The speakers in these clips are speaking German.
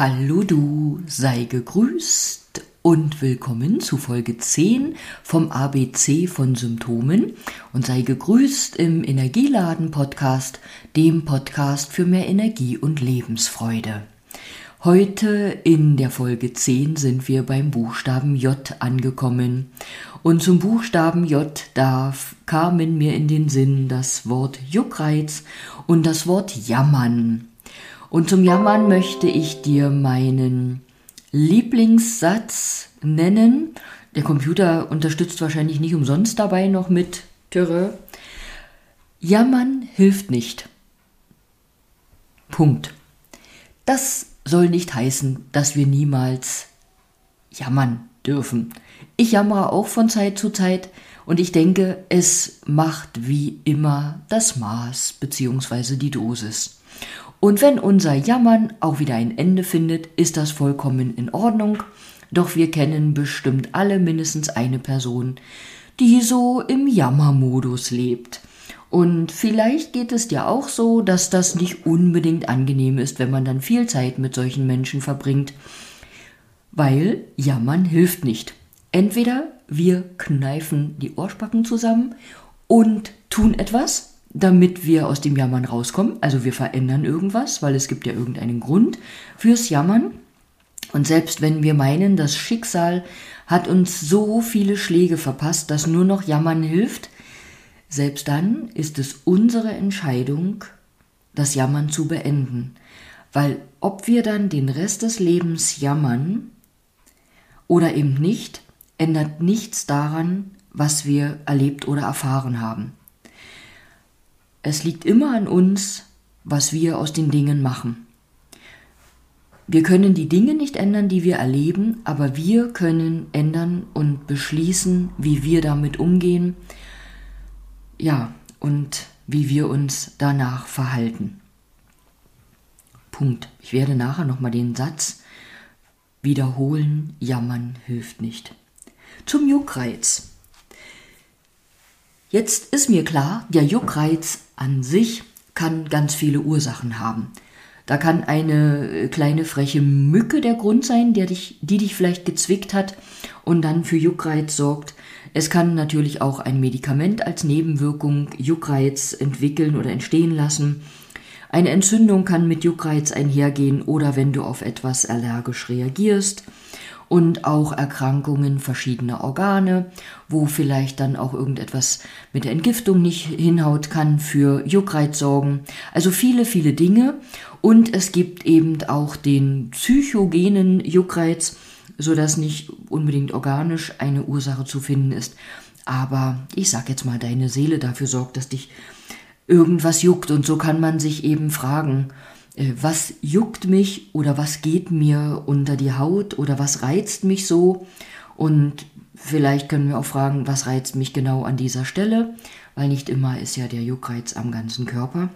Hallo du, sei gegrüßt und willkommen zu Folge 10 vom ABC von Symptomen und sei gegrüßt im Energieladen Podcast, dem Podcast für mehr Energie und Lebensfreude. Heute in der Folge 10 sind wir beim Buchstaben J angekommen. Und zum Buchstaben J, da kamen mir in den Sinn das Wort Juckreiz und das Wort Jammern. Und zum Jammern möchte ich dir meinen Lieblingssatz nennen. Der Computer unterstützt wahrscheinlich nicht umsonst dabei noch mit Türe. Jammern hilft nicht. Punkt. Das soll nicht heißen, dass wir niemals jammern dürfen. Ich jammere auch von Zeit zu Zeit und ich denke, es macht wie immer das Maß bzw. die Dosis. Und wenn unser Jammern auch wieder ein Ende findet, ist das vollkommen in Ordnung. Doch wir kennen bestimmt alle mindestens eine Person, die so im Jammermodus lebt. Und vielleicht geht es dir auch so, dass das nicht unbedingt angenehm ist, wenn man dann viel Zeit mit solchen Menschen verbringt, weil Jammern hilft nicht. Entweder wir kneifen die Ohrspacken zusammen und tun etwas, damit wir aus dem Jammern rauskommen. Also wir verändern irgendwas, weil es gibt ja irgendeinen Grund fürs Jammern. Und selbst wenn wir meinen, das Schicksal hat uns so viele Schläge verpasst, dass nur noch Jammern hilft, selbst dann ist es unsere Entscheidung, das Jammern zu beenden. Weil ob wir dann den Rest des Lebens jammern oder eben nicht, ändert nichts daran, was wir erlebt oder erfahren haben. Es liegt immer an uns, was wir aus den Dingen machen. Wir können die Dinge nicht ändern, die wir erleben, aber wir können ändern und beschließen, wie wir damit umgehen, ja, und wie wir uns danach verhalten. Punkt. Ich werde nachher nochmal den Satz wiederholen, jammern hilft nicht. Zum Juckreiz. Jetzt ist mir klar, der Juckreiz an sich kann ganz viele Ursachen haben. Da kann eine äh, kleine freche Mücke der Grund sein, der dich, die dich vielleicht gezwickt hat und dann für Juckreiz sorgt. Es kann natürlich auch ein Medikament als Nebenwirkung Juckreiz entwickeln oder entstehen lassen. Eine Entzündung kann mit Juckreiz einhergehen oder wenn du auf etwas allergisch reagierst und auch Erkrankungen verschiedener Organe, wo vielleicht dann auch irgendetwas mit der Entgiftung nicht hinhaut kann, für Juckreiz sorgen. Also viele, viele Dinge. Und es gibt eben auch den psychogenen Juckreiz, sodass nicht unbedingt organisch eine Ursache zu finden ist. Aber ich sag jetzt mal, deine Seele dafür sorgt, dass dich irgendwas juckt. Und so kann man sich eben fragen, äh, was juckt mich oder was geht mir unter die Haut oder was reizt mich so. Und vielleicht können wir auch fragen, was reizt mich genau an dieser Stelle, weil nicht immer ist ja der Juckreiz am ganzen Körper.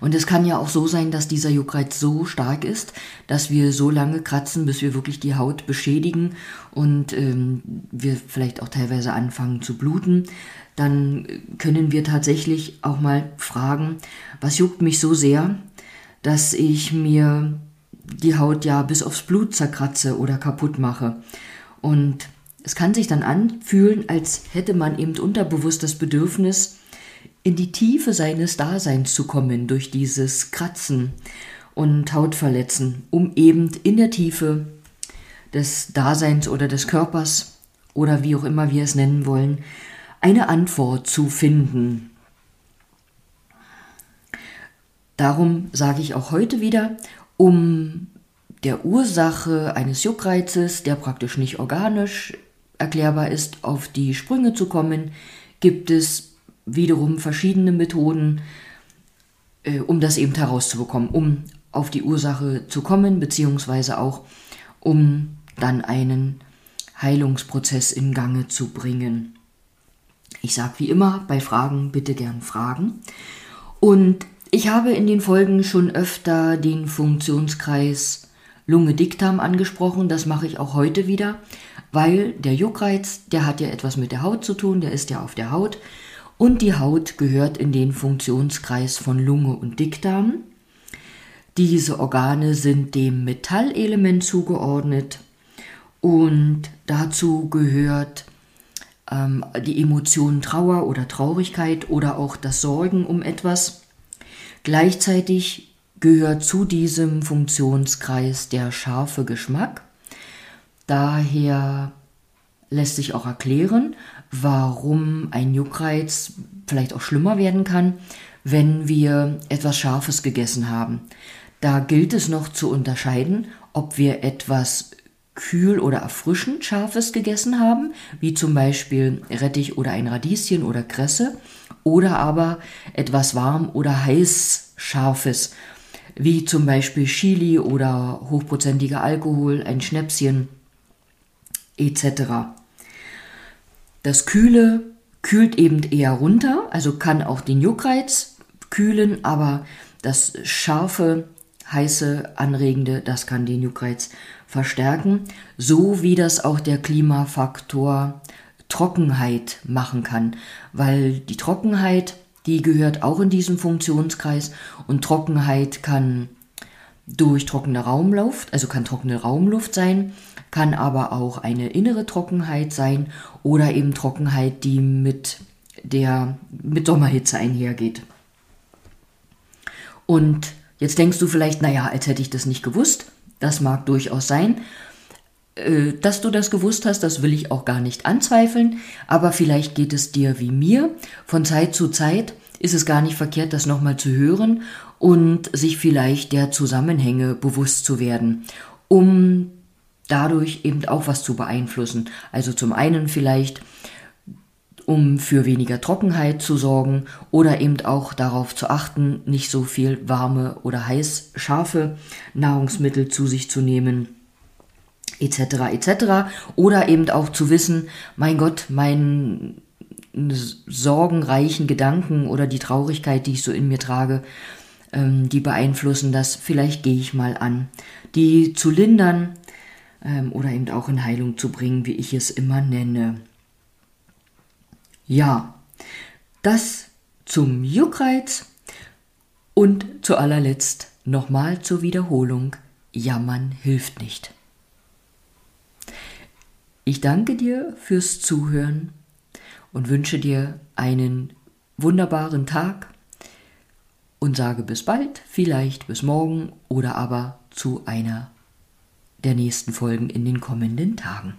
Und es kann ja auch so sein, dass dieser Juckreiz so stark ist, dass wir so lange kratzen, bis wir wirklich die Haut beschädigen und ähm, wir vielleicht auch teilweise anfangen zu bluten. Dann können wir tatsächlich auch mal fragen, was juckt mich so sehr, dass ich mir die Haut ja bis aufs Blut zerkratze oder kaputt mache. Und es kann sich dann anfühlen, als hätte man eben unterbewusst das Bedürfnis, in die Tiefe seines Daseins zu kommen durch dieses Kratzen und Hautverletzen, um eben in der Tiefe des Daseins oder des Körpers oder wie auch immer wir es nennen wollen, eine Antwort zu finden. Darum sage ich auch heute wieder, um der Ursache eines Juckreizes, der praktisch nicht organisch erklärbar ist, auf die Sprünge zu kommen, gibt es wiederum verschiedene Methoden, äh, um das eben herauszubekommen, um auf die Ursache zu kommen, beziehungsweise auch um dann einen Heilungsprozess in Gange zu bringen. Ich sage wie immer bei Fragen bitte gern Fragen. Und ich habe in den Folgen schon öfter den Funktionskreis Lunge-Dickdarm angesprochen. Das mache ich auch heute wieder, weil der Juckreiz, der hat ja etwas mit der Haut zu tun, der ist ja auf der Haut. Und die Haut gehört in den Funktionskreis von Lunge und Dickdarm. Diese Organe sind dem Metallelement zugeordnet und dazu gehört ähm, die Emotion Trauer oder Traurigkeit oder auch das Sorgen um etwas. Gleichzeitig gehört zu diesem Funktionskreis der scharfe Geschmack. Daher lässt sich auch erklären, warum ein Juckreiz vielleicht auch schlimmer werden kann, wenn wir etwas Scharfes gegessen haben. Da gilt es noch zu unterscheiden, ob wir etwas kühl oder erfrischend Scharfes gegessen haben, wie zum Beispiel Rettich oder ein Radieschen oder Kresse, oder aber etwas warm oder heiß Scharfes, wie zum Beispiel Chili oder hochprozentiger Alkohol, ein Schnäpschen etc. Das Kühle kühlt eben eher runter, also kann auch den Juckreiz kühlen, aber das scharfe, heiße, anregende, das kann den Juckreiz verstärken, so wie das auch der Klimafaktor Trockenheit machen kann, weil die Trockenheit, die gehört auch in diesen Funktionskreis und Trockenheit kann durch trockene Raumluft, also kann trockene Raumluft sein, kann aber auch eine innere Trockenheit sein oder eben Trockenheit, die mit der mit Sommerhitze einhergeht. Und jetzt denkst du vielleicht, naja, als hätte ich das nicht gewusst. Das mag durchaus sein. Äh, dass du das gewusst hast, das will ich auch gar nicht anzweifeln, aber vielleicht geht es dir wie mir. Von Zeit zu Zeit ist es gar nicht verkehrt, das nochmal zu hören und sich vielleicht der Zusammenhänge bewusst zu werden, um dadurch eben auch was zu beeinflussen. Also zum einen vielleicht, um für weniger Trockenheit zu sorgen oder eben auch darauf zu achten, nicht so viel warme oder heiß scharfe Nahrungsmittel zu sich zu nehmen etc. etc. Oder eben auch zu wissen, mein Gott, meinen sorgenreichen Gedanken oder die Traurigkeit, die ich so in mir trage, ähm, die beeinflussen das. Vielleicht gehe ich mal an, die zu lindern ähm, oder eben auch in Heilung zu bringen, wie ich es immer nenne. Ja, das zum Juckreiz und zu allerletzt nochmal zur Wiederholung. Jammern hilft nicht. Ich danke dir fürs Zuhören und wünsche dir einen wunderbaren Tag und sage bis bald, vielleicht bis morgen oder aber zu einer der nächsten Folgen in den kommenden Tagen.